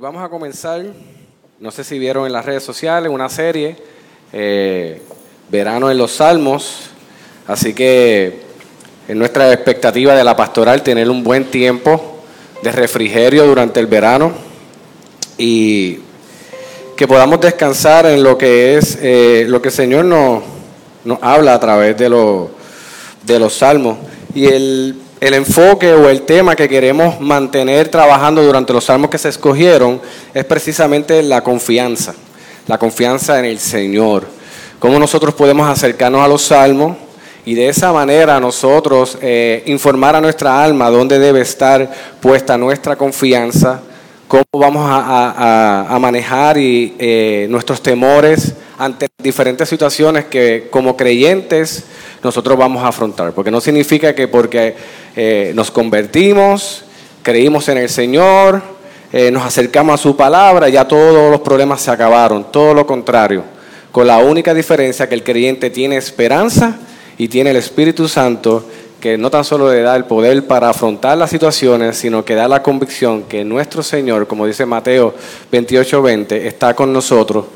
Vamos a comenzar, no sé si vieron en las redes sociales, una serie, eh, Verano en los Salmos, así que es nuestra expectativa de la pastoral tener un buen tiempo de refrigerio durante el verano y que podamos descansar en lo que es eh, lo que el Señor nos, nos habla a través de, de los salmos. Y el el enfoque o el tema que queremos mantener trabajando durante los salmos que se escogieron es precisamente la confianza, la confianza en el Señor. Cómo nosotros podemos acercarnos a los salmos y de esa manera nosotros eh, informar a nuestra alma dónde debe estar puesta nuestra confianza, cómo vamos a, manejar y, eh, nuestros temores ante diferentes situaciones que como creyentes nosotros vamos a afrontar. Porque no significa que porque eh, nos convertimos, creímos en el Señor, eh, nos acercamos a su palabra, ya todos los problemas se acabaron. Todo lo contrario, con la única diferencia que el creyente tiene esperanza y tiene el Espíritu Santo que no tan solo le da el poder para afrontar las situaciones, sino que da la convicción que nuestro Señor, como dice Mateo 28:20, está con nosotros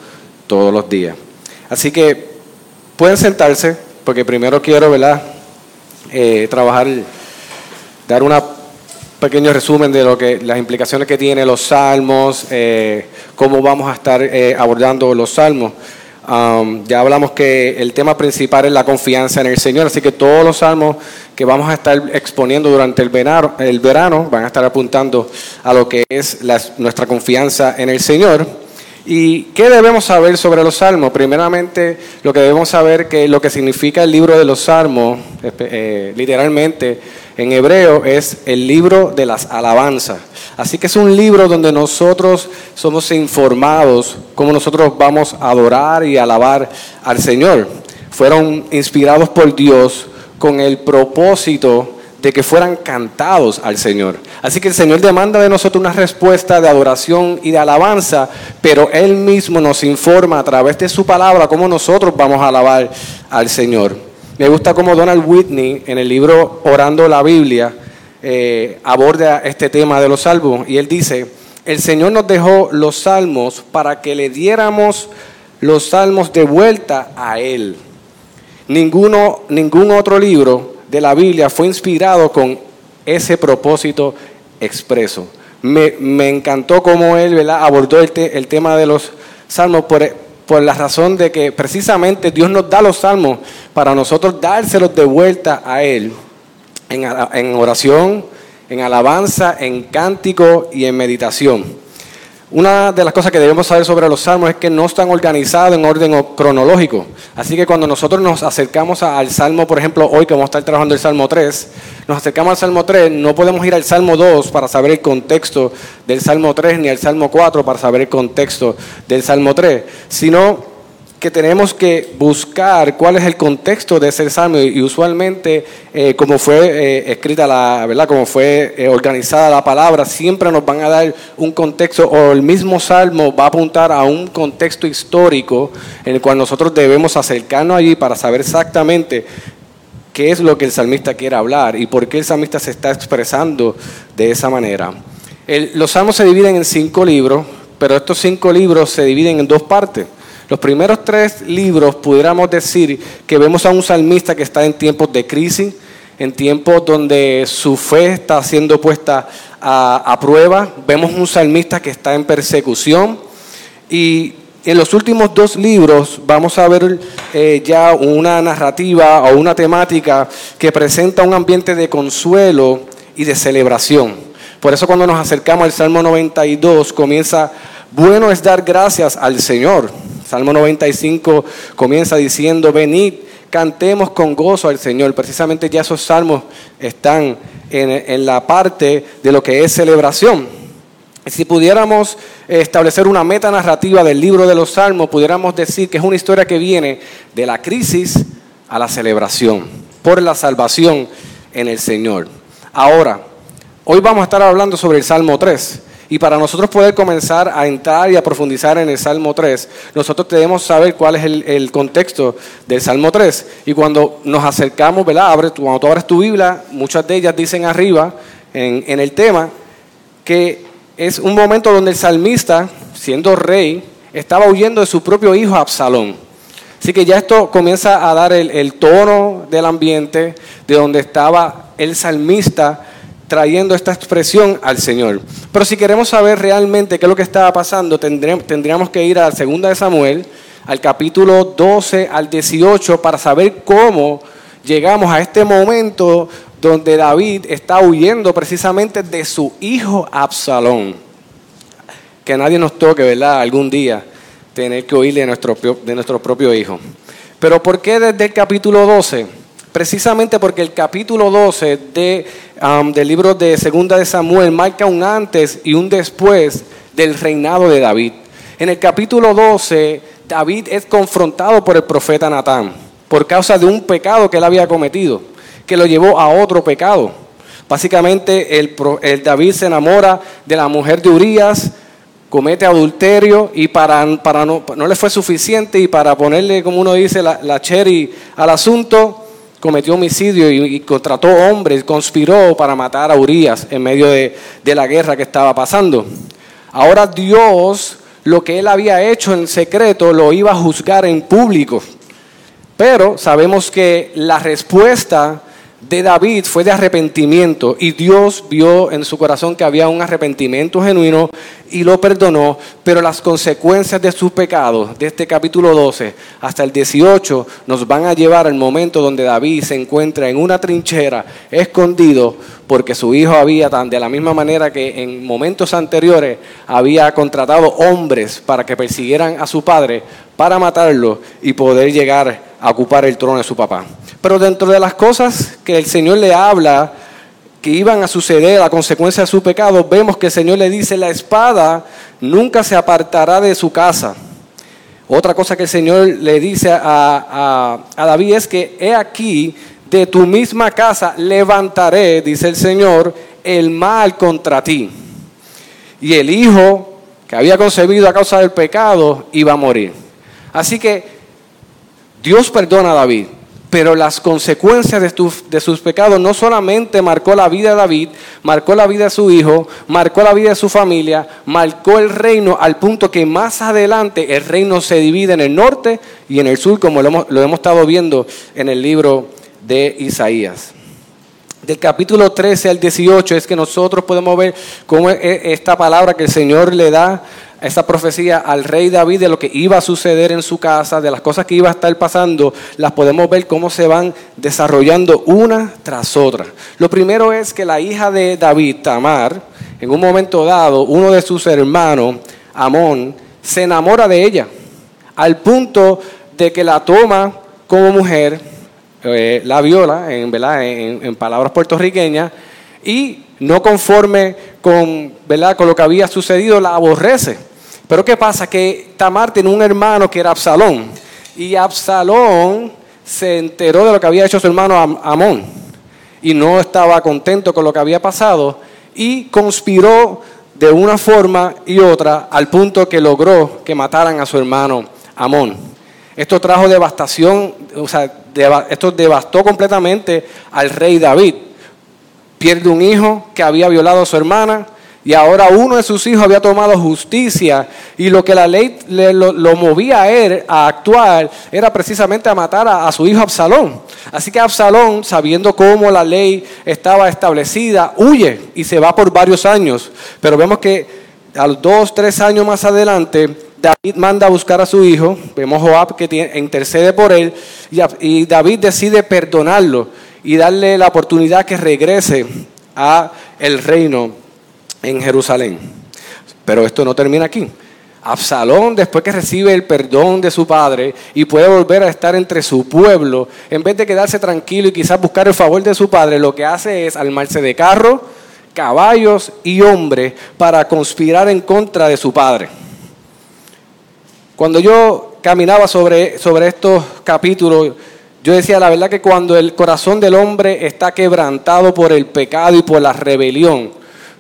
todos los días. Así que pueden sentarse, porque primero quiero, ¿verdad? Eh, trabajar, dar un pequeño resumen de lo que las implicaciones que tiene los salmos, eh, cómo vamos a estar eh, abordando los salmos. Um, ya hablamos que el tema principal es la confianza en el Señor, así que todos los salmos que vamos a estar exponiendo durante el verano, el verano van a estar apuntando a lo que es nuestra confianza en el Señor. ¿Y qué debemos saber sobre los salmos? Primeramente, lo que debemos saber que lo que significa el libro de los salmos, eh, literalmente en hebreo, es el libro de las alabanzas. Así que es un libro donde nosotros somos informados cómo nosotros vamos a adorar y alabar al Señor. Fueron inspirados por Dios con el propósito de que fueran cantados al Señor. Así que el Señor demanda de nosotros una respuesta de adoración y de alabanza, pero Él mismo nos informa a través de su palabra cómo nosotros vamos a alabar al Señor. Me gusta cómo Donald Whitney en el libro Orando la Biblia eh, aborda este tema de los salmos y él dice, el Señor nos dejó los salmos para que le diéramos los salmos de vuelta a Él. Ninguno, ningún otro libro de la Biblia fue inspirado con ese propósito expreso. Me, encantó cómo él abordó el, el, tema de los salmos por, por la razón de que precisamente Dios nos da los salmos para nosotros dárselos de vuelta a Él en, oración, en alabanza, en cántico y en meditación. Una de las cosas que debemos saber sobre los salmos es que no están organizados en orden cronológico. Así que cuando nosotros nos acercamos al salmo, por ejemplo, hoy que vamos a estar trabajando el salmo 3, nos acercamos al salmo 3, no podemos ir al salmo 2 para saber el contexto del salmo 3 ni al salmo 4 para saber el contexto del salmo 3, sino que tenemos que buscar cuál es el contexto de ese salmo y, usualmente eh, como fue eh, escrita la verdad como fue eh, organizada la palabra siempre nos van a dar un contexto o el mismo salmo va a apuntar a un contexto histórico en el cual nosotros debemos acercarnos allí para saber exactamente qué es lo que el salmista quiere hablar y por qué el salmista se está expresando de esa manera. los salmos se dividen en cinco libros, pero estos cinco libros se dividen en dos partes. Los primeros tres libros pudiéramos decir que vemos a un salmista que está en tiempos de crisis, en tiempos donde su fe está siendo puesta a, prueba. Vemos un salmista que está en persecución. Y en los últimos dos libros vamos a ver eh, ya una narrativa o una temática que presenta un ambiente de consuelo y de celebración. Por eso cuando nos acercamos al Salmo 92 comienza, bueno es dar gracias al Señor Salmo 95 comienza diciendo, venid, cantemos con gozo al Señor. Precisamente ya esos salmos están en, la parte de lo que es celebración. Si pudiéramos establecer una meta narrativa del libro de los Salmos, pudiéramos decir que es una historia que viene de la crisis a la celebración, por la salvación en el Señor. Ahora, hoy vamos a estar hablando sobre el Salmo 3. Y para nosotros poder comenzar a entrar y a profundizar en el Salmo 3, nosotros debemos saber cuál es el, contexto del Salmo 3. Y cuando nos acercamos, ¿verdad? Cuando tú abres tu Biblia, muchas de ellas dicen arriba, en el tema, que es un momento donde el salmista, siendo rey, estaba huyendo de su propio hijo Absalón. Así que ya esto comienza a dar el, tono del ambiente de donde estaba el salmista trayendo esta expresión al Señor. Pero si queremos saber realmente qué es lo que estaba pasando, tendríamos que ir a 2 de Samuel, al capítulo 12 al 18, para saber cómo llegamos a este momento donde David está huyendo precisamente de su hijo Absalón. Que nadie nos toque, ¿verdad? Algún día tener que oírle de nuestro, de nuestro propio hijo. Pero ¿por qué desde el capítulo 12? Precisamente porque el capítulo 12 de, um, del libro de Segunda de Samuel marca un antes y un después del reinado de David. En el capítulo 12, David es confrontado por el profeta Natán por causa de un pecado que él había cometido que lo llevó a otro pecado. Básicamente el, David se enamora de la mujer de Urias, comete adulterio y para, no, le fue suficiente y para ponerle, como uno dice, la, cherry al asunto, cometió homicidio y, contrató hombres, conspiró para matar a Urias en medio de, de la guerra que estaba pasando. Ahora Dios, lo que él había hecho en secreto, lo iba a juzgar en público. Pero sabemos que la respuesta de David fue de arrepentimiento y Dios vio en su corazón que había un arrepentimiento genuino y lo perdonó, pero las consecuencias de sus pecados, de este capítulo 12 hasta el 18, nos van a llevar al momento donde David se encuentra en una trinchera, escondido, porque su hijo había, de la misma manera que en momentos anteriores, había contratado hombres para que persiguieran a su padre, para matarlo y poder llegar a ocupar el trono de su papá. Pero dentro de las cosas que el Señor le habla, que iban a suceder a consecuencia de su pecado, vemos que el Señor le dice, la espada nunca se apartará de su casa. Otra cosa que el Señor le dice a, David es que he aquí, de tu misma casa levantaré, dice el Señor, el mal contra ti. Y el hijo que había concebido a causa del pecado iba a morir. Así que Dios perdona a David, pero las consecuencias de, sus pecados no solamente marcó la vida de David, marcó la vida de su hijo, marcó la vida de su familia, marcó el reino al punto que más adelante el reino se divide en el norte y en el sur, como lo hemos, lo hemos estado viendo en el libro de Isaías. Del capítulo 13 al 18 es que nosotros podemos ver cómo esta palabra que el Señor le da esa profecía al rey David de lo que iba a suceder en su casa, de las cosas que iba a estar pasando, las podemos ver cómo se van desarrollando una tras otra. Lo primero es que la hija de David, Tamar, en un momento dado, uno de sus hermanos, Amón, se enamora de ella, al punto de que la toma como mujer, eh, la viola, en, en palabras puertorriqueñas, y no conforme con, ¿verdad? con lo que había sucedido, la aborrece. Pero ¿qué pasa? Que Tamar tiene un hermano que era Absalón. Y Absalón se enteró de lo que había hecho su hermano Amón. Y no estaba contento con lo que había pasado. Y conspiró de una forma y otra al punto que logró que mataran a su hermano Amón. Esto trajo devastación, o sea, esto devastó completamente al rey David. Pierde un hijo que había violado a su hermana, y ahora uno de sus hijos había tomado justicia y lo que la ley lo, movía a él a actuar era precisamente a matar a, su hijo Absalón. Así que Absalón, sabiendo cómo la ley estaba establecida, huye y se va por varios años. Pero vemos que a los dos, tres años más adelante, David manda a buscar a su hijo. Vemos Joab que intercede por él y David decide perdonarlo y darle la oportunidad que regrese a el reino en Jerusalén. Pero esto no termina aquí. Absalón, después que recibe el perdón de su padre y puede volver a estar entre su pueblo, en vez de quedarse tranquilo y quizás buscar el favor de su padre, lo que hace es armarse de carro, caballos y hombres para conspirar en contra de su padre. Cuando yo caminaba sobre, sobre estos capítulos, yo decía, la verdad que cuando el corazón del hombre está quebrantado por el pecado y por la rebelión,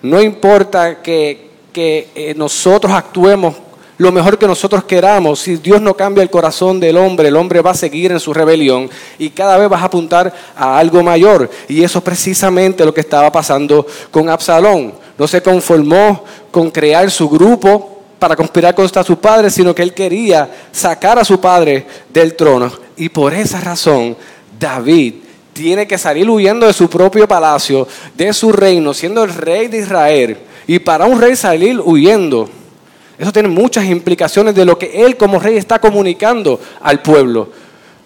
no importa que, que eh, nosotros actuemos lo mejor que nosotros queramos, si Dios no cambia el corazón del hombre, el hombre va a seguir en su rebelión y cada vez vas a apuntar a algo mayor. Y eso es precisamente lo que estaba pasando con Absalón. No se conformó con crear su grupo para conspirar contra su padre, sino que él quería sacar a su padre del trono. Y por esa razón, David tiene que salir huyendo de su propio palacio, de su reino, siendo el rey de Israel. Y para un rey salir huyendo, eso tiene muchas implicaciones de lo que él como rey está comunicando al pueblo.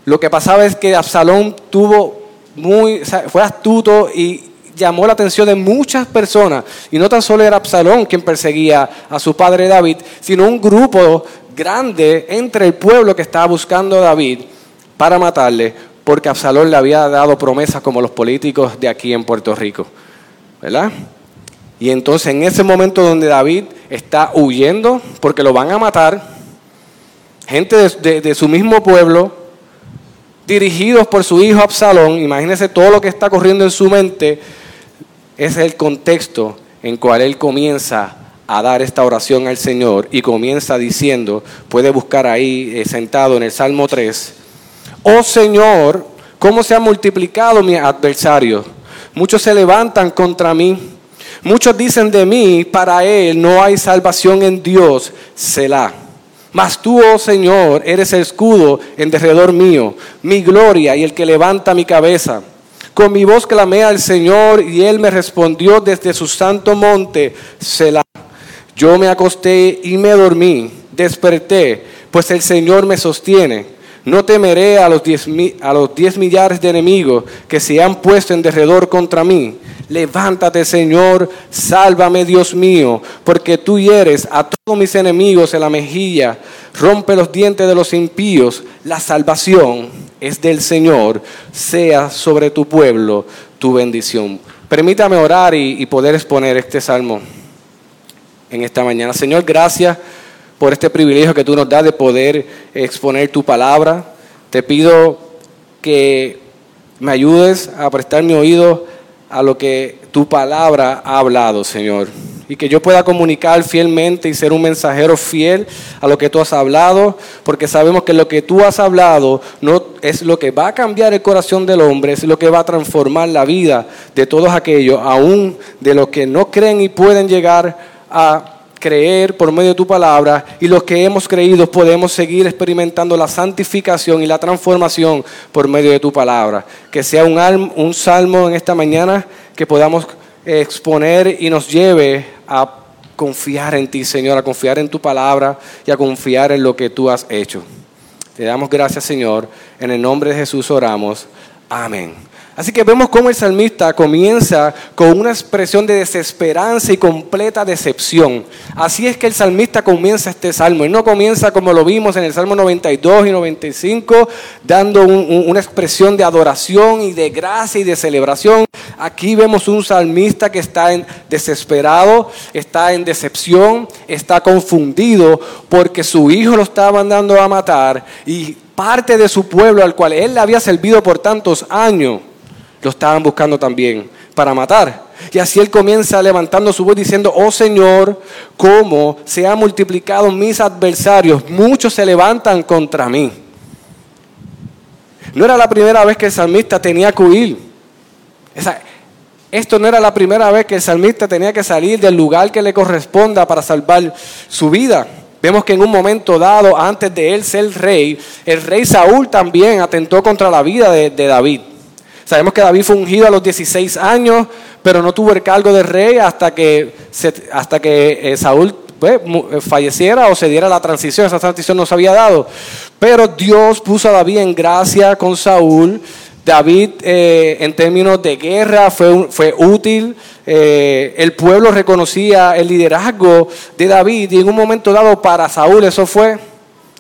Lo que pasaba es que Absalón tuvo muy, fue astuto y llamó la atención de muchas personas. Y no tan solo era Absalón quien perseguía a su padre David, sino un grupo grande entre el pueblo que estaba buscando a David para matarle, porque Absalón le había dado promesas como los políticos de aquí en Puerto Rico. ¿Verdad? Y entonces en ese momento donde David está huyendo porque lo van a matar, gente de, su mismo pueblo, dirigidos por su hijo Absalón, imagínense todo lo que está corriendo en su mente, es el contexto en cual él comienza a dar esta oración al Señor y comienza diciendo, puede buscar ahí eh, sentado en el Salmo 3, oh Señor, ¿cómo se ha multiplicado mi adversario? Muchos se levantan contra mí Muchos dicen de mí, para él no hay salvación en Dios, Selah. Mas tú, oh Señor, eres el escudo en derredor mío, mi gloria y el que levanta mi cabeza. Con mi voz clamé al Señor y él me respondió desde su santo monte, Selah. Yo me acosté y me dormí, desperté, pues el Señor me sostiene. No temeré a los diez, a los diez millares de enemigos que se han puesto en derredor contra mí. Levántate, Señor, sálvame, Dios mío, porque tú hieres a todos mis enemigos en la mejilla, rompe los dientes de los impíos. La salvación es del Señor, sea sobre tu pueblo tu bendición. Permítame orar y, poder exponer este salmo en esta mañana. Señor, gracias por este privilegio que tú nos das de poder exponer tu palabra. Te pido que me ayudes a prestar mi oído a lo que tu palabra ha hablado, Señor. Y que yo pueda comunicar fielmente y ser un mensajero fiel a lo que tú has hablado, porque sabemos que lo que tú has hablado no es lo que va a cambiar el corazón del hombre, es lo que va a transformar la vida de todos aquellos, aún de los que no creen y pueden llegar a creer por medio de tu palabra y los que hemos creído podemos seguir experimentando la santificación y la transformación por medio de tu palabra. Que sea un, un salmo en esta mañana que podamos exponer y nos lleve a confiar en ti, Señor, a confiar en tu palabra y a confiar en lo que tú has hecho. Te damos gracias, Señor. En el nombre de Jesús oramos. Amén. Así que vemos cómo el salmista comienza con una expresión de desesperanza y completa decepción. Así es que el salmista comienza este salmo. Y no comienza como lo vimos en el Salmo 92 y 95, dando una expresión de adoración y de gracia y de celebración. Aquí vemos un salmista que está en desesperado, está en decepción, está confundido porque su hijo lo estaba mandando a matar y parte de su pueblo al cual él le había servido por tantos años lo estaban buscando también para matar. Y así él comienza levantando su voz diciendo, oh Señor, cómo se han multiplicado mis adversarios, muchos se levantan contra mí. No era la primera vez que el salmista tenía que huir. esto no era la primera vez que el salmista tenía que salir del lugar que le corresponda para salvar su vida. Vemos que en un momento dado, antes de él ser rey, el rey Saúl también atentó contra la vida de David. Sabemos que David fue ungido a los 16 años, pero no tuvo el cargo de rey hasta que, hasta que eh, Saúl pues, eh, falleciera o se diera la transición. Esa transición no se había dado. Pero Dios puso a David en gracia con Saúl. David eh, en términos de guerra fue, útil. el pueblo reconocía el liderazgo de David y en un momento dado para Saúl eso fue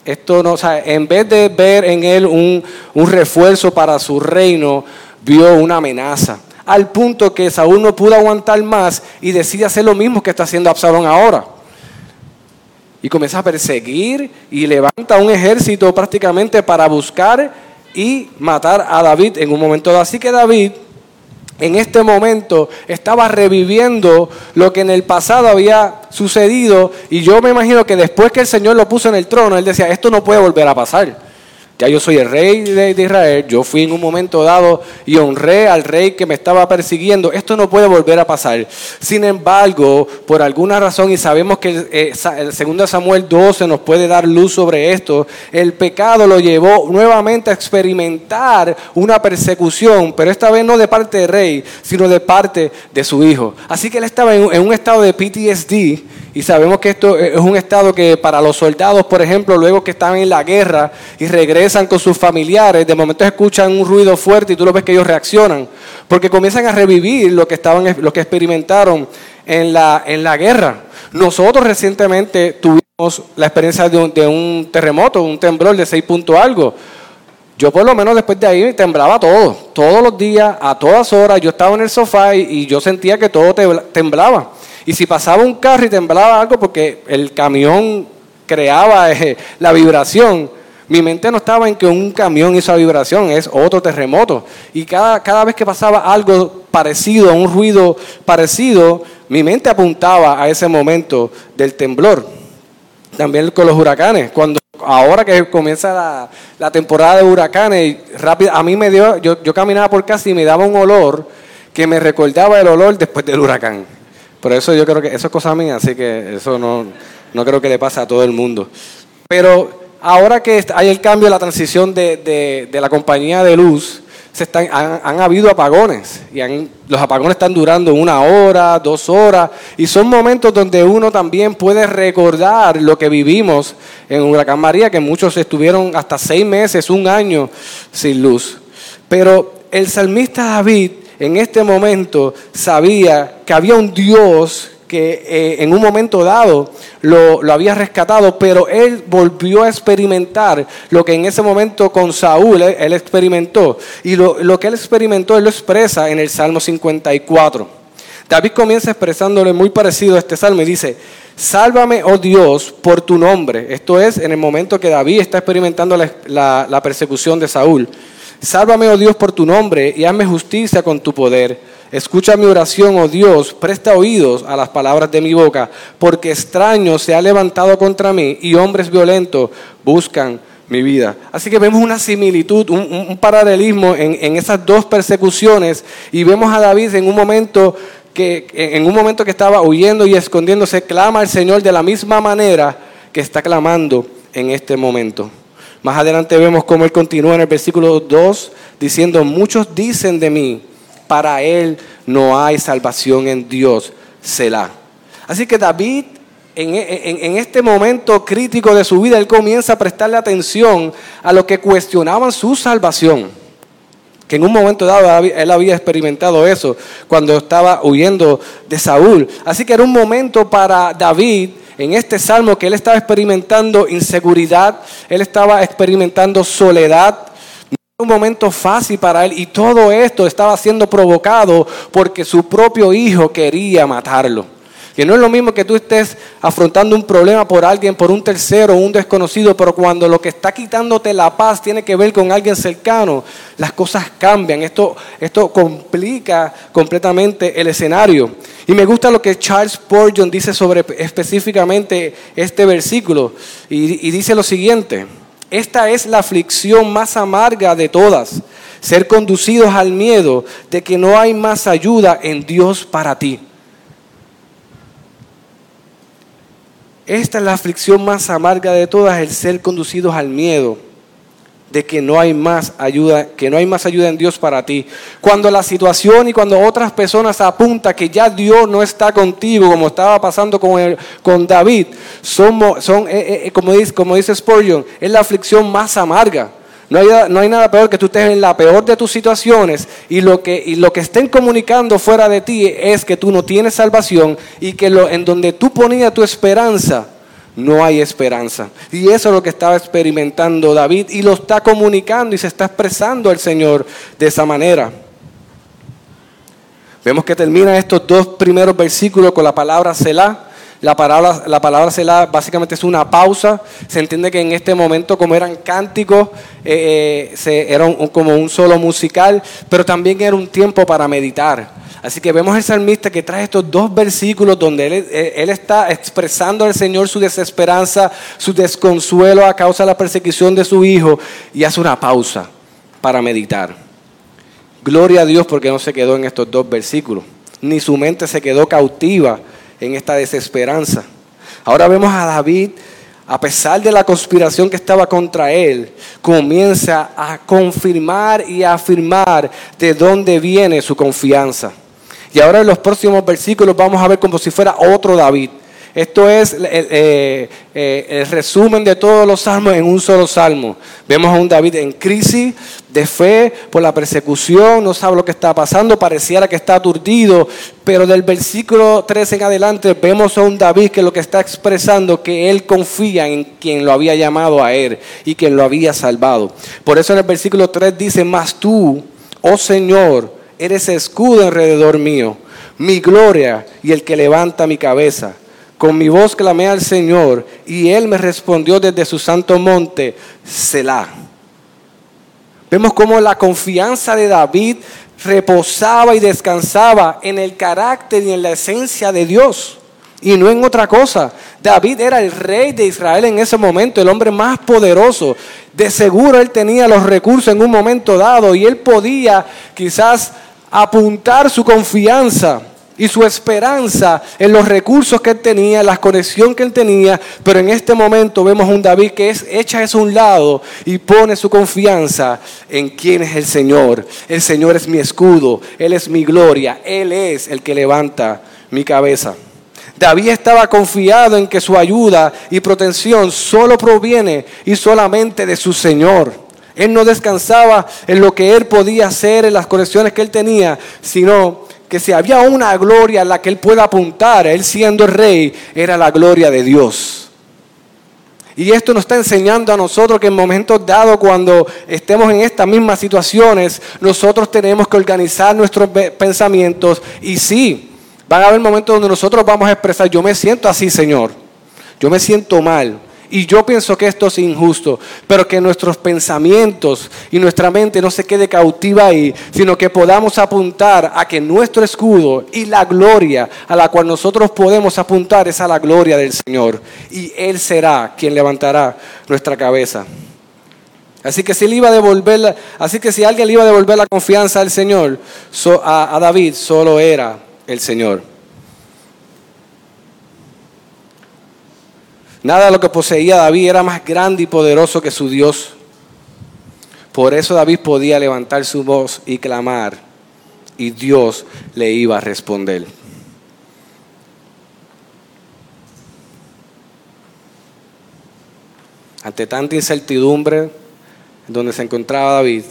esto no, o sea, en vez de ver en él un, un refuerzo para su reino, vio una amenaza. al punto que Saúl no pudo aguantar más y decide hacer lo mismo que está haciendo Absalón ahora. Y comienza a perseguir y levanta un ejército prácticamente para buscar y matar a David en un momento. Así que David en este momento estaba reviviendo lo que en el pasado había sucedido y yo me imagino que después que el Señor lo puso en el trono, él decía, esto no puede volver a pasar. Ya yo soy el rey de, Israel, yo fui en un momento dado y honré al rey que me estaba persiguiendo. Esto no puede volver a pasar. Sin embargo, por alguna razón, y sabemos que eh, el, segundo Samuel 12 nos puede dar luz sobre esto, el pecado lo llevó nuevamente a experimentar una persecución, pero esta vez no de parte del rey, sino de parte de su hijo. Así que él estaba en un estado de PTSD y sabemos que esto es un estado que para los soldados, por ejemplo, luego que están en la guerra y regresan con sus familiares, de momento escuchan un ruido fuerte y tú lo ves que ellos reaccionan, porque comienzan a revivir lo que, estaban, lo que experimentaron en la, en la guerra. Nosotros recientemente tuvimos la experiencia de un, terremoto, un temblor de 6 puntos algo. Yo por lo menos después de ahí temblaba todo, todos los días, a todas horas. Yo estaba en el sofá y yo sentía que todo temblaba. Y si pasaba un carro y temblaba algo porque el camión creaba eh, la vibración, mi mente no estaba en que un camión hizo la vibración, es otro terremoto. Y cada, cada vez que pasaba algo parecido, un ruido parecido, mi mente apuntaba a ese momento del temblor. También con los huracanes. Cuando ahora que comienza la, temporada de huracanes, rápido, a mí me dio, yo, yo caminaba por casa y me daba un olor que me recordaba el olor después del huracán. Por eso yo creo que eso es cosa mía, así que eso no, no creo que le pase a todo el mundo. Pero ahora que hay el cambio, la transición de, de, la compañía de luz, se están, han, habido apagones y los apagones están durando una hora, dos horas y son momentos donde uno también puede recordar lo que vivimos en Huracán María, que muchos estuvieron hasta seis meses, un año sin luz. Pero el salmista David en este momento sabía que había un Dios que eh, en un momento dado lo, había rescatado, pero él volvió a experimentar lo que en ese momento con Saúl él, experimentó. Y lo, que él experimentó, él lo expresa en el Salmo 54. David comienza expresándole muy parecido a este salmo y dice, sálvame, oh Dios, por tu nombre. Esto es en el momento que David está experimentando la persecución de Saúl. Sálvame, oh Dios, por tu nombre y hazme justicia con tu poder. Escucha mi oración, oh Dios, presta oídos a las palabras de mi boca, porque extraño se ha levantado contra mí y hombres violentos buscan mi vida. Así que vemos una similitud, un, paralelismo en, en, esas dos persecuciones y vemos a David en un momento que en un momento que estaba huyendo y escondiéndose clama al Señor de la misma manera que está clamando en este momento. Más adelante vemos cómo él continúa en el versículo 2 diciendo, muchos dicen de mí, para él no hay salvación en Dios, Selah. Así que David, en, este momento crítico de su vida, él comienza a prestarle atención a lo que cuestionaban su salvación. Que en un momento dado él había experimentado eso cuando estaba huyendo de Saúl. Así que era un momento para David en este salmo que él estaba experimentando inseguridad, él estaba experimentando soledad. Un momento fácil para él y todo esto estaba siendo provocado porque su propio hijo quería matarlo. Que no es lo mismo que tú estés afrontando un problema por alguien, por un tercero, un desconocido, pero cuando lo que está quitándote la paz tiene que ver con alguien cercano, las cosas cambian. Esto, esto complica completamente el escenario. Y me gusta lo que Charles Spurgeon dice sobre específicamente este versículo. Y, y dice lo siguiente. Esta es la aflicción más amarga de todas, ser conducidos al miedo de que no hay más ayuda en Dios para ti. Esta es la aflicción más amarga de todas, el ser conducidos al miedo de que no hay más ayuda, que no hay más ayuda en Dios para ti. Cuando la situación y cuando otras personas apuntan que ya Dios no está contigo, como estaba pasando con, con David, son, eh, eh, eh, como, dice, como dice Spurgeon, es la aflicción más amarga. No hay, nada peor que tú estés en la peor de tus situaciones y lo, que, estén comunicando fuera de ti es que tú no tienes salvación y que en donde tú ponías tu esperanza no hay esperanza. Y eso es lo que estaba experimentando David y lo está comunicando y se está expresando el Señor de esa manera. Vemos que termina estos dos primeros versículos con la palabra Selah. La palabra, la palabra básicamente es una pausa. Se entiende que en este momento, como eran cánticos, eh, eh, era como un solo musical, pero también era un tiempo para meditar. Así que vemos al salmista que trae estos dos versículos donde él, él, está expresando al Señor su desesperanza, su desconsuelo a causa de la persecución de su hijo y hace una pausa para meditar. Gloria a Dios porque no se quedó en estos dos versículos, ni su mente se quedó cautiva en esta desesperanza. Ahora vemos a David, a pesar de la conspiración que estaba contra él, comienza a confirmar y a afirmar de dónde viene su confianza. Y ahora en los próximos versículos vamos a ver como si fuera otro David. Esto es eh, eh, el resumen de todos los salmos en un solo salmo. Vemos a un David en crisis de fe por la persecución, no sabe lo que está pasando, pareciera que está aturdido, pero del versículo 13 en adelante vemos a un David que lo que está expresando que él confía en quien lo había llamado a él y quien lo había salvado. Por eso en el versículo 3 dice, mas tú, oh Señor, eres escudo alrededor mío, mi gloria y el que levanta mi cabeza. Con mi voz clamé al Señor y Él me respondió desde su santo monte, Selah. Vemos cómo la confianza de David reposaba y descansaba en el carácter y en la esencia de Dios y no en otra cosa. David era el rey de Israel en ese momento, el hombre más poderoso. De seguro él tenía los recursos en un momento dado y él podía quizás apuntar su confianza y su esperanza en los recursos que él tenía, en la conexión que él tenía, pero en este momento vemos un David que es, echa eso a un lado y pone su confianza en quién es el Señor. El Señor es mi escudo, Él es mi gloria, Él es el que levanta mi cabeza. David estaba confiado en que su ayuda y protección solo proviene y solamente de su Señor. Él no descansaba en lo que él podía hacer, en las conexiones que él tenía, sino que si había una gloria a la que él pueda apuntar, él siendo el rey, era la gloria de Dios. Y esto nos está enseñando a nosotros que en momentos dados, cuando estemos en estas mismas situaciones, nosotros tenemos que organizar nuestros pensamientos. Y sí, van a haber momentos donde nosotros vamos a expresar, yo me siento así, Señor. Yo me siento mal. Y yo pienso que esto es injusto, pero que nuestros pensamientos y nuestra mente no se quede cautiva ahí, sino que podamos apuntar a que nuestro escudo y la gloria a la cual nosotros podemos apuntar es a la gloria del Señor. Y Él será quien levantará nuestra cabeza. Así que si iba a así que si alguien le iba a devolver la confianza al Señor, a David, solo era el Señor. Nada de lo que poseía David era más grande y poderoso que su Dios. Por eso David podía levantar su voz y clamar y Dios le iba a responder. Ante tanta incertidumbre donde se encontraba David,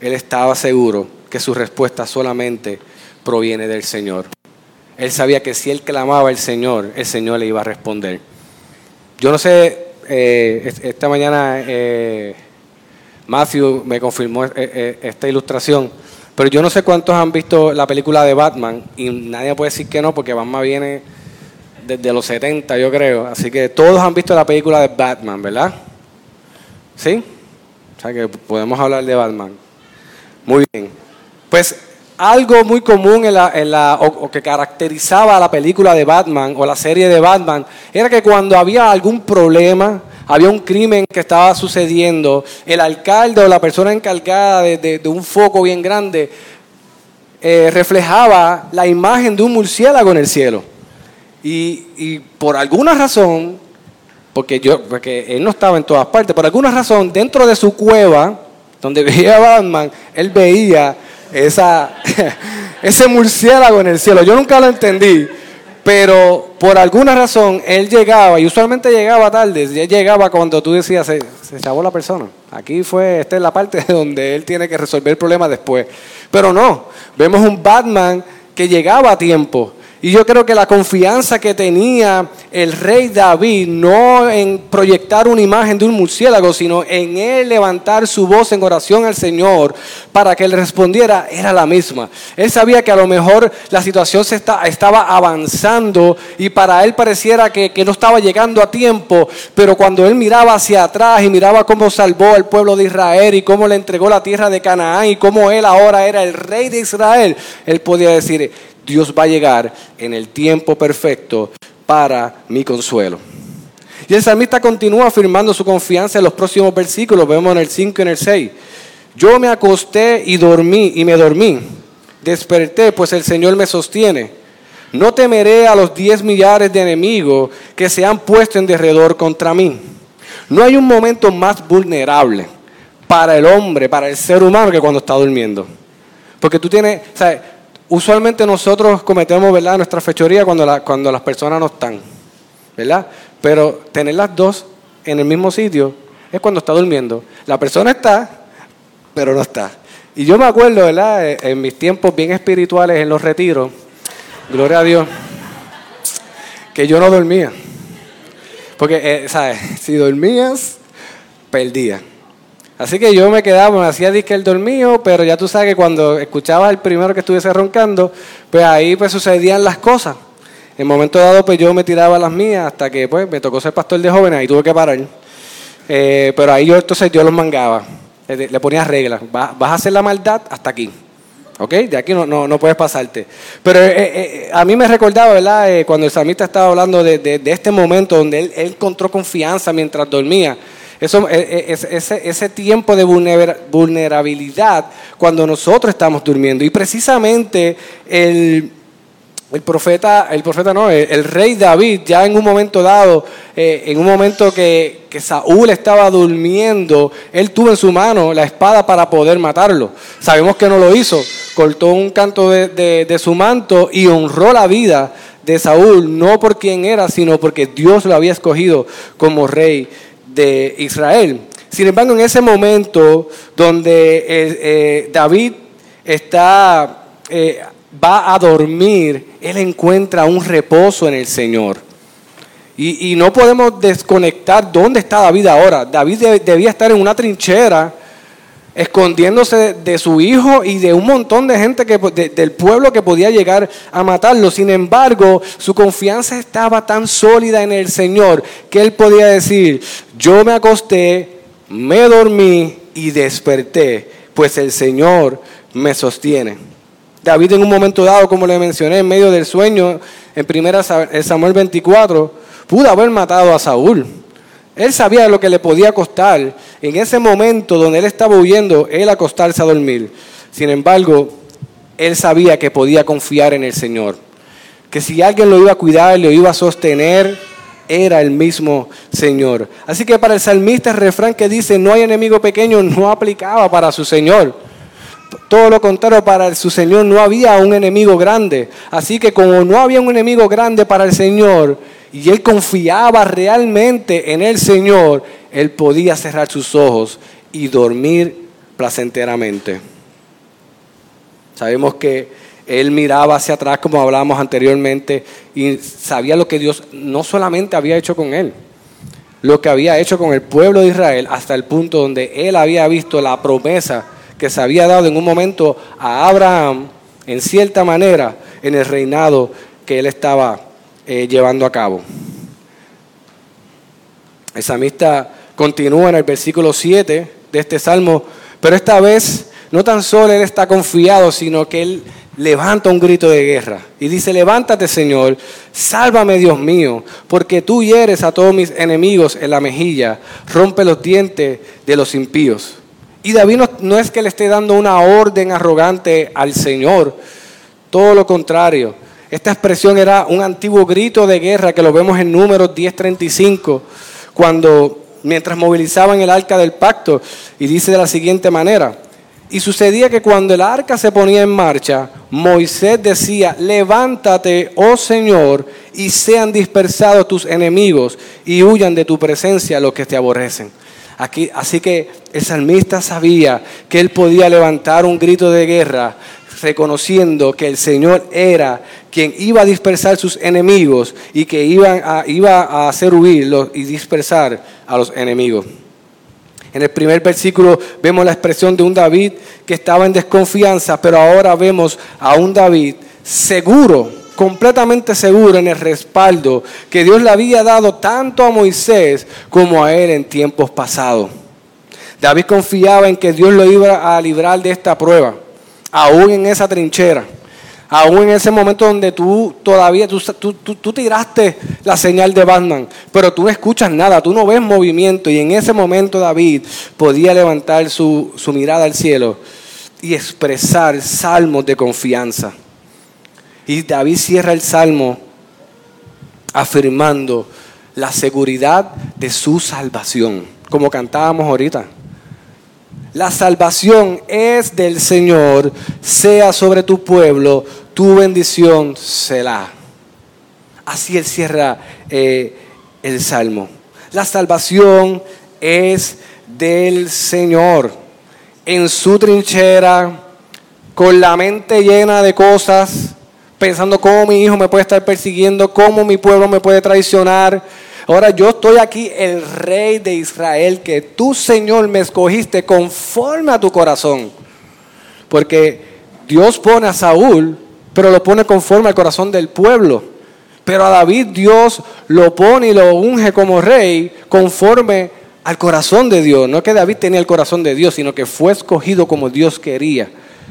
él estaba seguro que su respuesta solamente proviene del Señor. Él sabía que si él clamaba al Señor, el Señor le iba a responder. Yo no sé, eh, esta mañana eh, Matthew me confirmó eh, esta ilustración, pero yo no sé cuántos han visto la película de Batman y nadie puede decir que no porque Batman viene desde los 70, yo creo. Así que todos han visto la película de Batman, ¿verdad? ¿Sí? O sea que podemos hablar de Batman. Muy bien. Pues algo muy común en la, o, que caracterizaba la película de Batman o la serie de Batman era que cuando había algún problema, había un crimen que estaba sucediendo, el alcalde o la persona encargada de, un foco bien grande eh, reflejaba la imagen de un murciélago en el cielo. Y, por alguna razón, porque, yo, porque él no estaba en todas partes, por alguna razón, dentro de su cueva, donde veía Batman, él veía esa, ese murciélago en el cielo. Yo nunca lo entendí, pero por alguna razón él llegaba, y usualmente llegaba tarde, él llegaba cuando tú decías, se, se chavó la persona. Aquí fue, esta es la parte donde él tiene que resolver el problema después. Pero no, vemos un Batman que llegaba a tiempo, Y yo creo que la confianza que tenía el rey David, no en proyectar una imagen de un murciélago, sino en él levantar su voz en oración al Señor para que él respondiera, era la misma. Él sabía que a lo mejor la situación se estaba avanzando y para él pareciera que, que no estaba llegando a tiempo, pero cuando él miraba hacia atrás y miraba cómo salvó al pueblo de Israel y cómo le entregó la tierra de Canaán y cómo él ahora era el rey de Israel, él podía decir, Dios va a llegar en el tiempo perfecto para mi consuelo. Y el salmista continúa afirmando su confianza en los próximos versículos, vemos en el 5 y en el 6. Yo me acosté y dormí y me dormí. Desperté, pues el Señor me sostiene. No temeré a los diez millares de enemigos que se han puesto en derredor contra mí. No hay un momento más vulnerable para el hombre, para el ser humano, que cuando está durmiendo. Porque tú tienes, Usualmente nosotros cometemos ¿verdad? nuestra fechoría cuando, cuando las personas no están, ¿verdad? Pero tener las dos en el mismo sitio es cuando está durmiendo. La persona está, pero no está. Y yo me acuerdo, ¿verdad? Eh, en mis tiempos bien espirituales en los retiros, gloria a Dios, que yo no dormía. Porque, eh, ¿sabes? Si dormías, perdías. Así que yo me quedaba, me hacía disque el dormido, pero ya tú sabes que cuando escuchaba el primero que estuviese roncando, pues ahí pues sucedían las cosas. En momento dado, pues yo me tiraba las mías hasta que pues me tocó ser pastor de jóvenes y tuve que parar. Eh, pero ahí yo entonces yo los mangaba, le, ponía reglas. Vas, a hacer la maldad hasta aquí. ¿Ok? De aquí no, no, puedes pasarte. Pero eh, eh, a mí me recordaba, ¿verdad? cuando el samita estaba hablando de, de, este momento donde él encontró confianza mientras dormía. Eso, e, e, ese, tiempo de vulnerabilidad cuando nosotros estamos durmiendo. Y precisamente el, el profeta, el profeta no, el, rey David, ya en un momento dado, eh, en un momento que, que, Saúl estaba durmiendo, él tuvo en su mano la espada para poder matarlo. Sabemos que no lo hizo, cortó un canto de, de, de su manto y honró la vida de Saúl, no por quien era, sino porque Dios lo había escogido como rey de Israel. Sin embargo, en ese momento donde eh, eh, David está, eh, va a dormir, él encuentra un reposo en el Señor. Y, no podemos desconectar dónde está David ahora. David debía estar en una trinchera escondiéndose de su hijo y de un montón de gente que, del pueblo que podía llegar a matarlo. Sin embargo, su confianza estaba tan sólida en el Señor que él podía decir, yo me acosté, me dormí y desperté, pues el Señor me sostiene. David en un momento dado, como le mencioné, en medio del sueño, en 1 Samuel 24, pudo haber matado a Saúl él sabía lo que le podía costar en ese momento donde él estaba huyendo, él acostarse a dormir. Sin embargo, él sabía que podía confiar en el Señor. Que si alguien lo iba a cuidar, lo iba a sostener, era el mismo Señor. Así que para el salmista el refrán que dice no hay enemigo pequeño no aplicaba para su Señor. Todo lo contrario, para su Señor no había un enemigo grande. Así que como no había un enemigo grande para el Señor, y él confiaba realmente en el Señor, él podía cerrar sus ojos y dormir placenteramente. Sabemos que él miraba hacia atrás, como hablábamos anteriormente, y sabía lo que Dios no solamente había hecho con él, lo que había hecho con el pueblo de Israel, hasta el punto donde él había visto la promesa que se había dado en un momento a Abraham, en cierta manera, en el reinado que él estaba eh, llevando a cabo. El salmista continúa en el versículo 7 de este salmo, pero esta vez no tan solo él está confiado, sino que él levanta un grito de guerra y dice, levántate Señor, sálvame Dios mío, porque tú hieres a todos mis enemigos en la mejilla, rompe los dientes de los impíos. Y David no, es que le esté dando una orden arrogante al Señor, todo lo contrario. Esta expresión era un antiguo grito de guerra que lo vemos en números 10:35, cuando mientras movilizaban el arca del pacto, y dice de la siguiente manera, y sucedía que cuando el arca se ponía en marcha, Moisés decía, levántate, oh Señor, y sean dispersados tus enemigos y huyan de tu presencia los que te aborrecen. Aquí, así que el salmista sabía que él podía levantar un grito de guerra reconociendo que el Señor era quien iba a dispersar sus enemigos y que a, iba a hacer huir y dispersar a los enemigos. En el primer versículo vemos la expresión de un David que estaba en desconfianza, pero ahora vemos a un David seguro, completamente seguro en el respaldo que Dios le había dado tanto a Moisés como a él en tiempos pasados. David confiaba en que Dios lo iba a librar de esta prueba, aún en esa trinchera, aún en ese momento donde tú todavía, tú, tú, tiraste la señal de Batman, pero tú no escuchas nada, tú no ves movimiento y en ese momento David podía levantar su, su mirada al cielo y expresar salmos de confianza. Y David cierra el salmo afirmando la seguridad de su salvación, como cantábamos ahorita. La salvación es del Señor, sea sobre tu pueblo, tu bendición será. Así él cierra eh, el salmo. La salvación es del Señor. En su trinchera, con la mente llena de cosas, pensando cómo mi hijo me puede estar persiguiendo, cómo mi pueblo me puede traicionar, Ahora yo estoy aquí, el rey de Israel, que tú, Señor, me escogiste conforme a tu corazón. Porque Dios pone a Saúl, pero lo pone conforme al corazón del pueblo. Pero a David Dios lo pone y lo unge como rey conforme al corazón de Dios. No es que David tenía el corazón de Dios, sino que fue escogido como Dios quería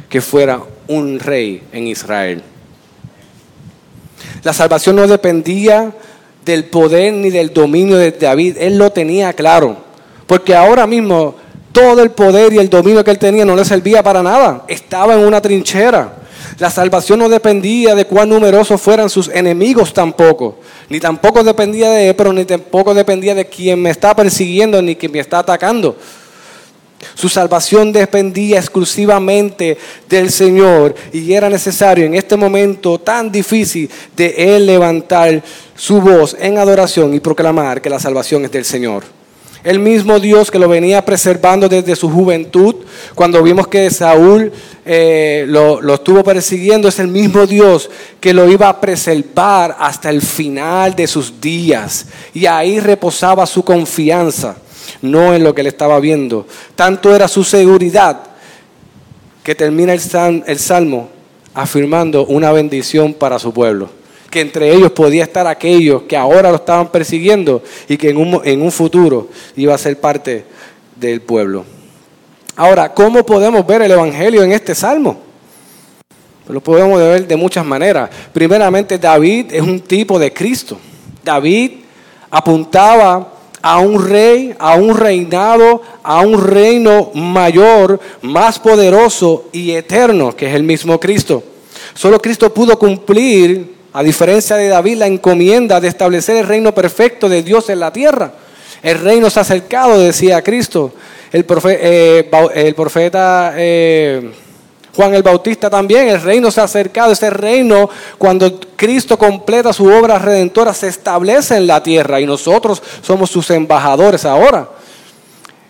que fuera un rey en Israel. La salvación no dependía del poder ni del dominio de David. Él lo tenía claro. Porque ahora mismo todo el poder y el dominio que él tenía no le servía para nada. Estaba en una trinchera. La salvación no dependía de cuán numerosos fueran sus enemigos tampoco. Ni tampoco dependía de él, pero ni tampoco dependía de quien me está persiguiendo ni quien me está atacando. Su salvación dependía exclusivamente del Señor y era necesario en este momento tan difícil de Él levantar su voz en adoración y proclamar que la salvación es del Señor. El mismo Dios que lo venía preservando desde su juventud, cuando vimos que Saúl eh, lo, lo estuvo persiguiendo, es el mismo Dios que lo iba a preservar hasta el final de sus días. Y ahí reposaba su confianza no en lo que él estaba viendo. Tanto era su seguridad que termina el, salmo afirmando una bendición para su pueblo. Que entre ellos podía estar aquellos que ahora lo estaban persiguiendo y que en un, futuro iba a ser parte del pueblo. Ahora, ¿cómo podemos ver el Evangelio en este salmo? Lo podemos ver de muchas maneras. Primeramente, David es un tipo de Cristo. David apuntaba a un rey, a un reinado, a un reino mayor, más poderoso y eterno, que es el mismo Cristo. Solo Cristo pudo cumplir, a diferencia de David, la encomienda de establecer el reino perfecto de Dios en la tierra. El reino se ha acercado, decía Cristo. El, eh, profeta eh, Juan el Bautista también, el reino se ha acercado, ese reino cuando Cristo completa su obra redentora se establece en la tierra y nosotros somos sus embajadores ahora.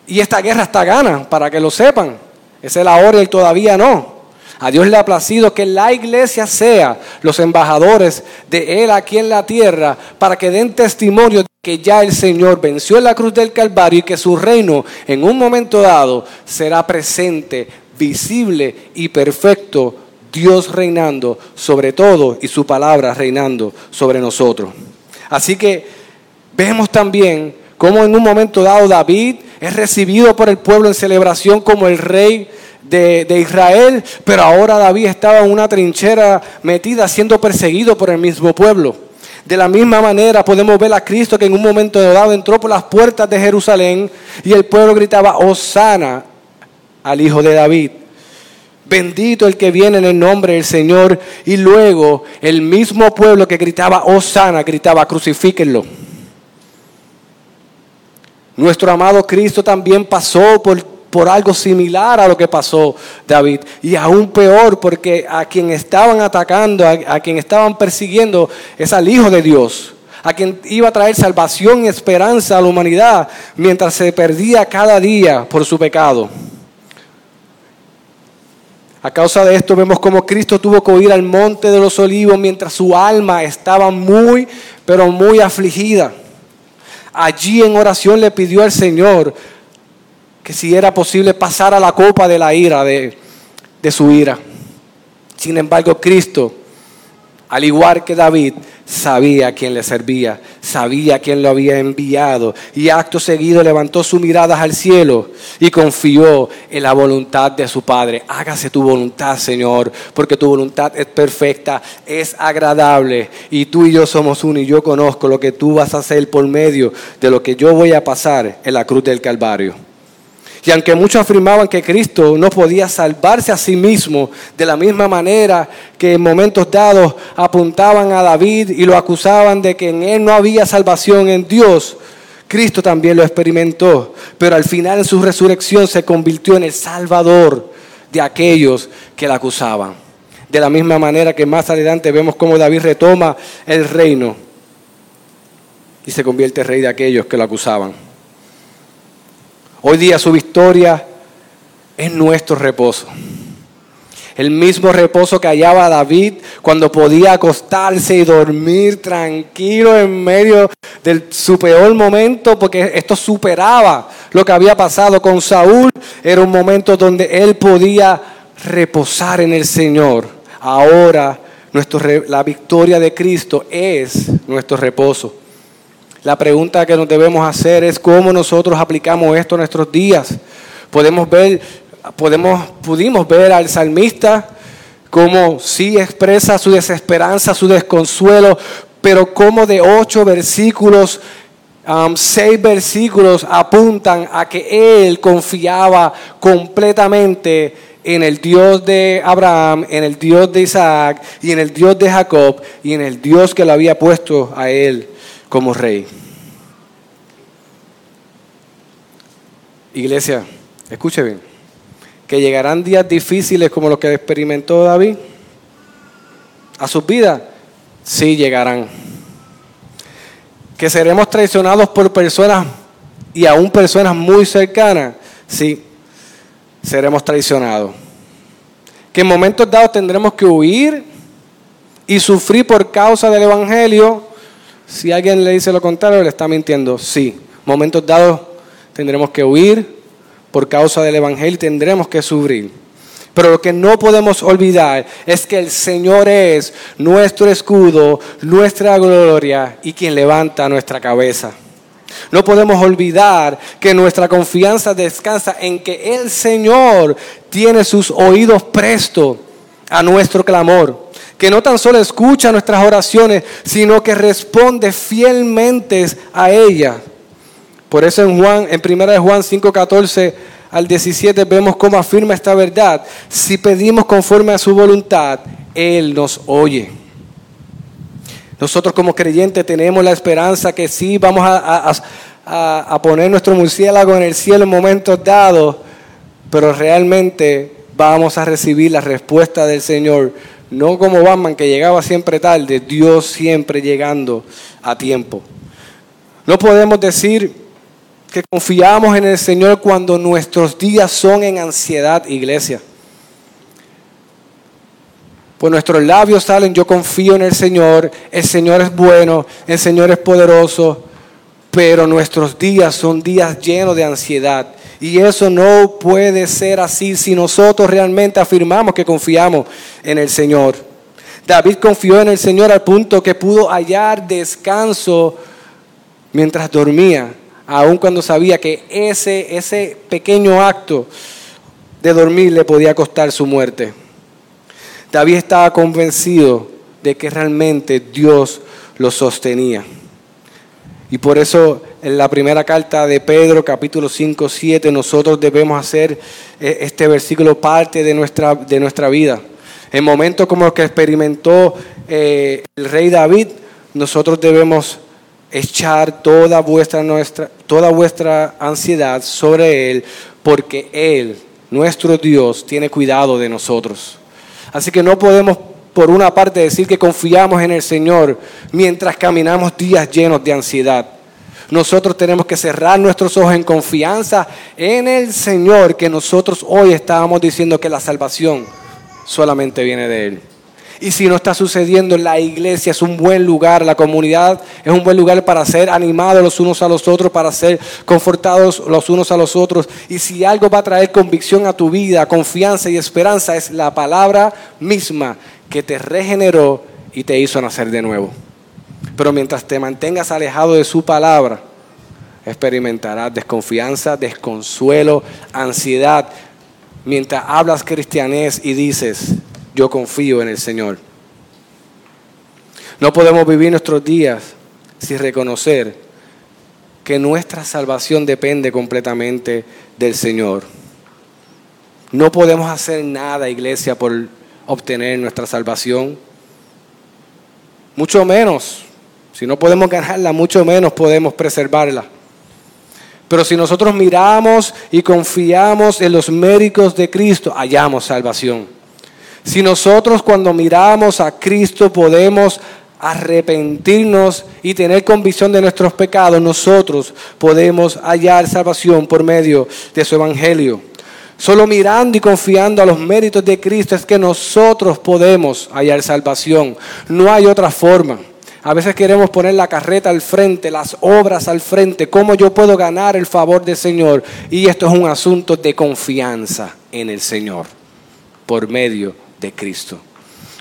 Y esta guerra está gana, para que lo sepan. Es el ahora y el todavía no. A Dios le ha placido que la iglesia sea los embajadores de Él aquí en la tierra para que den testimonio de que ya el Señor venció en la cruz del Calvario y que su reino en un momento dado será presente visible y perfecto, Dios reinando sobre todo y su palabra reinando sobre nosotros. Así que vemos también cómo en un momento dado David es recibido por el pueblo en celebración como el rey de, de, Israel, pero ahora David estaba en una trinchera metida siendo perseguido por el mismo pueblo. De la misma manera podemos ver a Cristo que en un momento dado entró por las puertas de Jerusalén y el pueblo gritaba, Osana al hijo de David. Bendito el que viene en el nombre del Señor. Y luego el mismo pueblo que gritaba, Osana, gritaba, crucifíquenlo. Nuestro amado Cristo también pasó por, por algo similar a lo que pasó David. Y aún peor, porque a quien estaban atacando, a, a quien estaban persiguiendo, es al Hijo de Dios a quien iba a traer salvación y esperanza a la humanidad mientras se perdía cada día por su pecado. A causa de esto vemos como Cristo tuvo que ir al monte de los olivos mientras su alma estaba muy, pero muy afligida. Allí en oración le pidió al Señor que si era posible pasar a la copa de la ira, de su ira. Sin embargo, Cristo, al igual que David, sabía quién le servía, sabía quién lo había enviado y acto seguido levantó sus miradas al cielo y confió en la voluntad de su Padre. Hágase tu voluntad, Señor, porque tu voluntad es perfecta, es agradable y tú y yo somos uno y yo conozco lo que tú vas a hacer por medio de lo que yo voy a pasar en la cruz del Calvario. Y aunque muchos afirmaban que Cristo no podía salvarse a sí mismo de la misma manera que en momentos dados apuntaban a David y lo acusaban de que en él no había salvación en Dios, Cristo también lo experimentó, pero al final en su resurrección se convirtió en el Salvador de aquellos que la acusaban. De la misma manera que más adelante vemos cómo David retoma el reino y se convierte en rey de aquellos que lo acusaban. Hoy día su victoria es nuestro reposo. El mismo reposo que hallaba David cuando podía acostarse y dormir tranquilo en medio de su peor momento, porque esto superaba lo que había pasado con Saúl. Era un momento donde él podía reposar en el Señor. Ahora nuestro, la victoria de Cristo es nuestro reposo. La pregunta que nos debemos hacer es cómo nosotros aplicamos esto a nuestros días. Podemos ver, podemos, pudimos ver al salmista como sí expresa su desesperanza, su desconsuelo, pero como de ocho versículos, um, seis versículos apuntan a que él confiaba completamente en el Dios de Abraham, en el Dios de Isaac y en el Dios de Jacob y en el Dios que lo había puesto a él como rey. Iglesia, escuche bien, que llegarán días difíciles como los que experimentó David a sus vidas, sí llegarán. Que seremos traicionados por personas y aún personas muy cercanas, sí, seremos traicionados. Que en momentos dados tendremos que huir y sufrir por causa del Evangelio, si alguien le dice lo contrario, le está mintiendo. Sí, momentos dados tendremos que huir por causa del Evangelio tendremos que sufrir. Pero lo que no podemos olvidar es que el Señor es nuestro escudo, nuestra gloria y quien levanta nuestra cabeza. No podemos olvidar que nuestra confianza descansa en que el Señor tiene sus oídos prestos a nuestro clamor que no tan solo escucha nuestras oraciones, sino que responde fielmente a ellas. Por eso en Juan, en 1 Juan 5, 14 al 17 vemos cómo afirma esta verdad. Si pedimos conforme a su voluntad, Él nos oye. Nosotros como creyentes tenemos la esperanza que sí vamos a, a poner nuestro murciélago en el cielo en momentos dados, pero realmente vamos a recibir la respuesta del Señor no como Batman que llegaba siempre tarde, Dios siempre llegando a tiempo. No podemos decir que confiamos en el Señor cuando nuestros días son en ansiedad, iglesia. Pues nuestros labios salen, yo confío en el Señor, el Señor es bueno, el Señor es poderoso, pero nuestros días son días llenos de ansiedad. Y eso no puede ser así si nosotros realmente afirmamos que confiamos en el Señor. David confió en el Señor al punto que pudo hallar descanso mientras dormía, aun cuando sabía que ese, ese pequeño acto de dormir le podía costar su muerte. David estaba convencido de que realmente Dios lo sostenía. Y por eso en la primera carta de Pedro, capítulo 5, 7, nosotros debemos hacer eh, este versículo parte de nuestra, de nuestra vida. En momentos como los que experimentó eh, el rey David, nosotros debemos echar toda vuestra, nuestra, toda vuestra ansiedad sobre Él, porque Él, nuestro Dios, tiene cuidado de nosotros. Así que no podemos por una parte decir que confiamos en el Señor mientras caminamos días llenos de ansiedad. Nosotros tenemos que cerrar nuestros ojos en confianza en el Señor, que nosotros hoy estábamos diciendo que la salvación solamente viene de Él. Y si no está sucediendo, la iglesia es un buen lugar, la comunidad es un buen lugar para ser animados los unos a los otros, para ser confortados los unos a los otros. Y si algo va a traer convicción a tu vida, confianza y esperanza, es la palabra misma que te regeneró y te hizo nacer de nuevo. Pero mientras te mantengas alejado de su palabra, experimentarás desconfianza, desconsuelo, ansiedad, mientras hablas cristianés y dices, yo confío en el Señor. No podemos vivir nuestros días sin reconocer que nuestra salvación depende completamente del Señor. No podemos hacer nada, iglesia, por obtener nuestra salvación. Mucho menos, si no podemos ganarla, mucho menos podemos preservarla. Pero si nosotros miramos y confiamos en los méritos de Cristo, hallamos salvación. Si nosotros cuando miramos a Cristo podemos arrepentirnos y tener convicción de nuestros pecados, nosotros podemos hallar salvación por medio de su Evangelio. Solo mirando y confiando a los méritos de Cristo es que nosotros podemos hallar salvación. No hay otra forma. A veces queremos poner la carreta al frente, las obras al frente, cómo yo puedo ganar el favor del Señor. Y esto es un asunto de confianza en el Señor por medio de Cristo.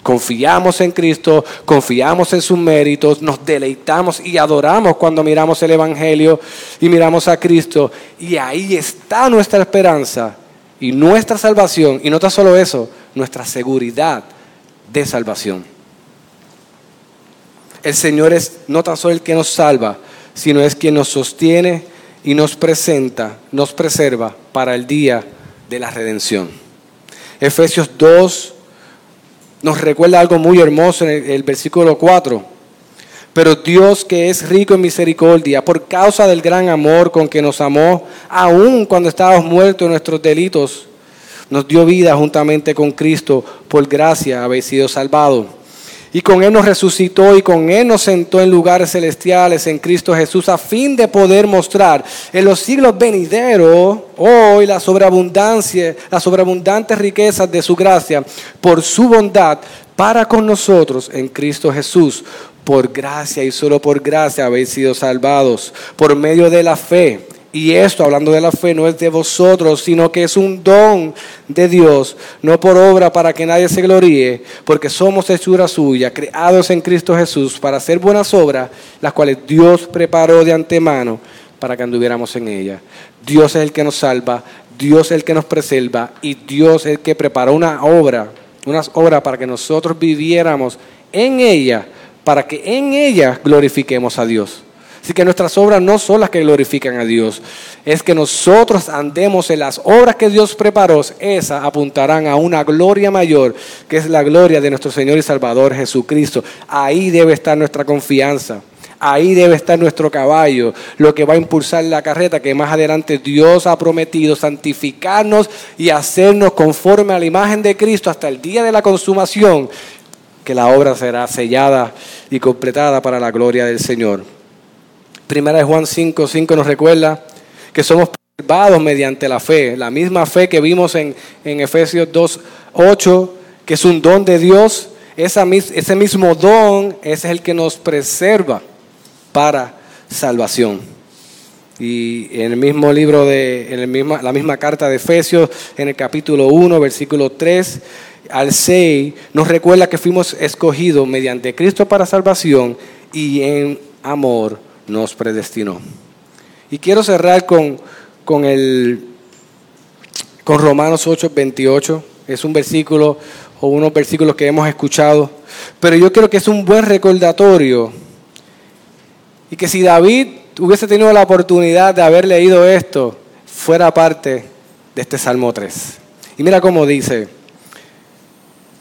Confiamos en Cristo, confiamos en sus méritos, nos deleitamos y adoramos cuando miramos el Evangelio y miramos a Cristo. Y ahí está nuestra esperanza y nuestra salvación. Y no tan solo eso, nuestra seguridad de salvación. El Señor es no tan solo el que nos salva, sino es quien nos sostiene y nos presenta, nos preserva para el día de la redención. Efesios 2, nos recuerda algo muy hermoso en el, versículo 4. Pero Dios que es rico en misericordia, por causa del gran amor con que nos amó, aun cuando estábamos muertos en nuestros delitos, nos dio vida juntamente con Cristo, por gracia habéis sido salvados y con Él nos resucitó y con Él nos sentó en lugares celestiales en Cristo Jesús a fin de poder mostrar en los siglos venideros hoy la sobreabundancia, las sobreabundantes riquezas de su gracia por su bondad para con nosotros en Cristo Jesús. Por gracia y solo por gracia habéis sido salvados por medio de la fe. Y esto, hablando de la fe, no es de vosotros, sino que es un don de Dios, no por obra para que nadie se gloríe, porque somos hechura suya, creados en Cristo Jesús para hacer buenas obras, las cuales Dios preparó de antemano para que anduviéramos en ellas. Dios es el que nos salva, Dios es el que nos preserva y Dios es el que preparó una obra, una obra para que nosotros viviéramos en ella, para que en ella glorifiquemos a Dios. Así que nuestras obras no son las que glorifican a Dios, es que nosotros andemos en las obras que Dios preparó, esas apuntarán a una gloria mayor, que es la gloria de nuestro Señor y Salvador Jesucristo. Ahí debe estar nuestra confianza. Ahí debe estar nuestro caballo, lo que va a impulsar la carreta que más adelante Dios ha prometido santificarnos y hacernos conforme a la imagen de Cristo hasta el día de la consumación, que la obra será sellada y completada para la gloria del Señor. Primera de Juan 5, 5 nos recuerda que somos preservados mediante la fe, la misma fe que vimos en, Efesios 2, 8, que es un don de Dios, ese mismo don es el que nos preserva para salvación. Y en el mismo libro de, en el misma, la misma carta de Efesios, en el capítulo 1, versículo 3 al 6, nos recuerda que fuimos escogidos mediante Cristo para salvación y en amor nos predestinó. Y quiero cerrar con, con, el, con Romanos 8, 28. Es un versículo o unos versículos que hemos escuchado. Pero yo creo que es un buen recordatorio. Y que si David hubiese tenido la oportunidad de haber leído esto, fuera parte de este Salmo 3. Y mira cómo dice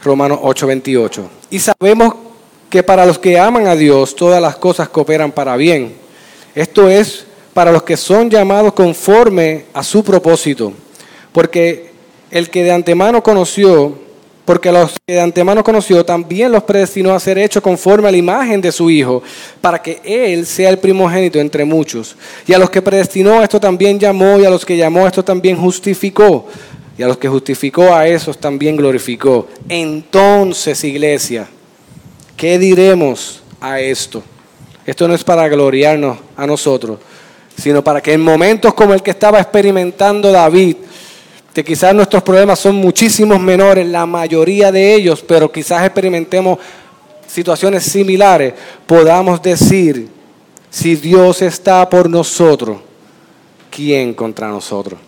Romanos 8, 28. Y sabemos que para los que aman a Dios todas las cosas cooperan para bien. Esto es para los que son llamados conforme a su propósito. Porque el que de antemano conoció, porque los que de antemano conoció también los predestinó a ser hechos conforme a la imagen de su Hijo, para que Él sea el primogénito entre muchos. Y a los que predestinó, esto también llamó, y a los que llamó, esto también justificó. Y a los que justificó a esos también glorificó. Entonces, iglesia, ¿qué diremos a esto? Esto no es para gloriarnos a nosotros, sino para que en momentos como el que estaba experimentando David, que quizás nuestros problemas son muchísimos menores, la mayoría de ellos, pero quizás experimentemos situaciones similares, podamos decir, si Dios está por nosotros, ¿quién contra nosotros?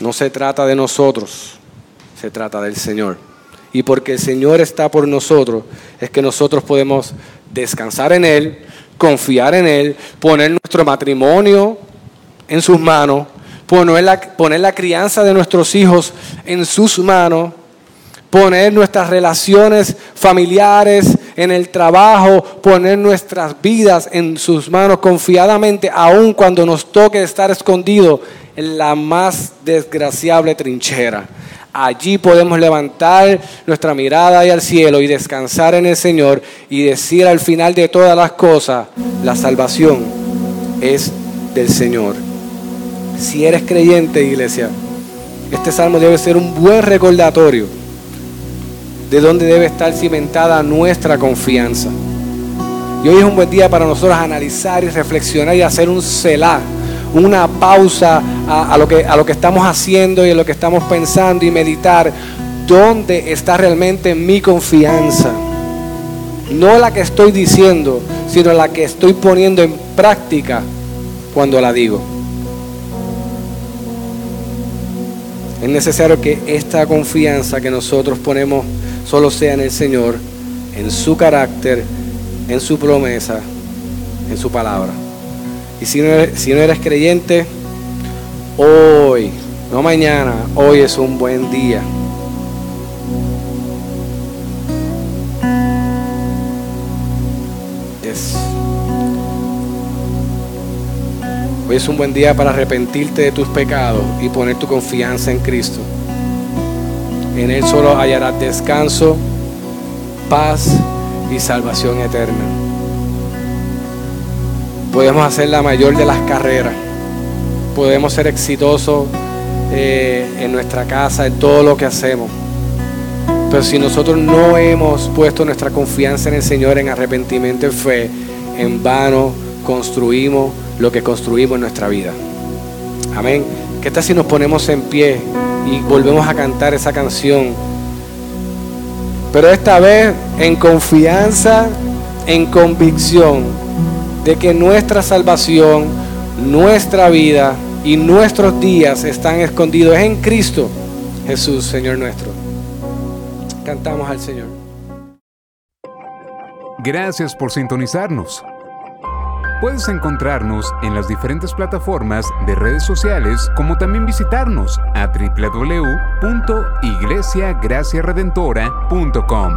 No se trata de nosotros, se trata del Señor. Y porque el Señor está por nosotros, es que nosotros podemos descansar en Él, confiar en Él, poner nuestro matrimonio en sus manos, poner la, crianza de nuestros hijos en sus manos, poner nuestras relaciones familiares en el trabajo, poner nuestras vidas en sus manos confiadamente, aun cuando nos toque estar escondidos en la más desgraciable trinchera. Allí podemos levantar nuestra mirada al cielo y descansar en el Señor y decir al final de todas las cosas, la salvación es del Señor. Si eres creyente, iglesia, este salmo debe ser un buen recordatorio de dónde debe estar cimentada nuestra confianza. Y hoy es un buen día para nosotros analizar y reflexionar y hacer un celá una pausa a, lo que, a lo que estamos haciendo y a lo que estamos pensando y meditar dónde está realmente mi confianza. No la que estoy diciendo, sino la que estoy poniendo en práctica cuando la digo. Es necesario que esta confianza que nosotros ponemos solo sea en el Señor, en su carácter, en su promesa, en su palabra. Y si no, eres, creyente, hoy, no mañana, hoy es un buen día. Hoy es un buen día para arrepentirte de tus pecados y poner tu confianza en Cristo. En Él solo hallarás descanso, paz y salvación eterna podemos hacer la mayor de las carreras, podemos ser exitosos eh, en nuestra casa, en todo lo que hacemos. Pero si nosotros no hemos puesto nuestra confianza en el Señor en arrepentimiento y fe, en vano construimos lo que construimos en nuestra vida. Amén. ¿Qué tal si nos ponemos en pie y volvemos a cantar esa canción? Pero esta vez en confianza, en convicción de que nuestra salvación, nuestra vida y nuestros días están escondidos en Cristo Jesús, Señor nuestro. Cantamos al Señor. Gracias por sintonizarnos. Puedes encontrarnos en las diferentes plataformas de redes sociales, como también visitarnos a www.iglesiagraciaredentora.com.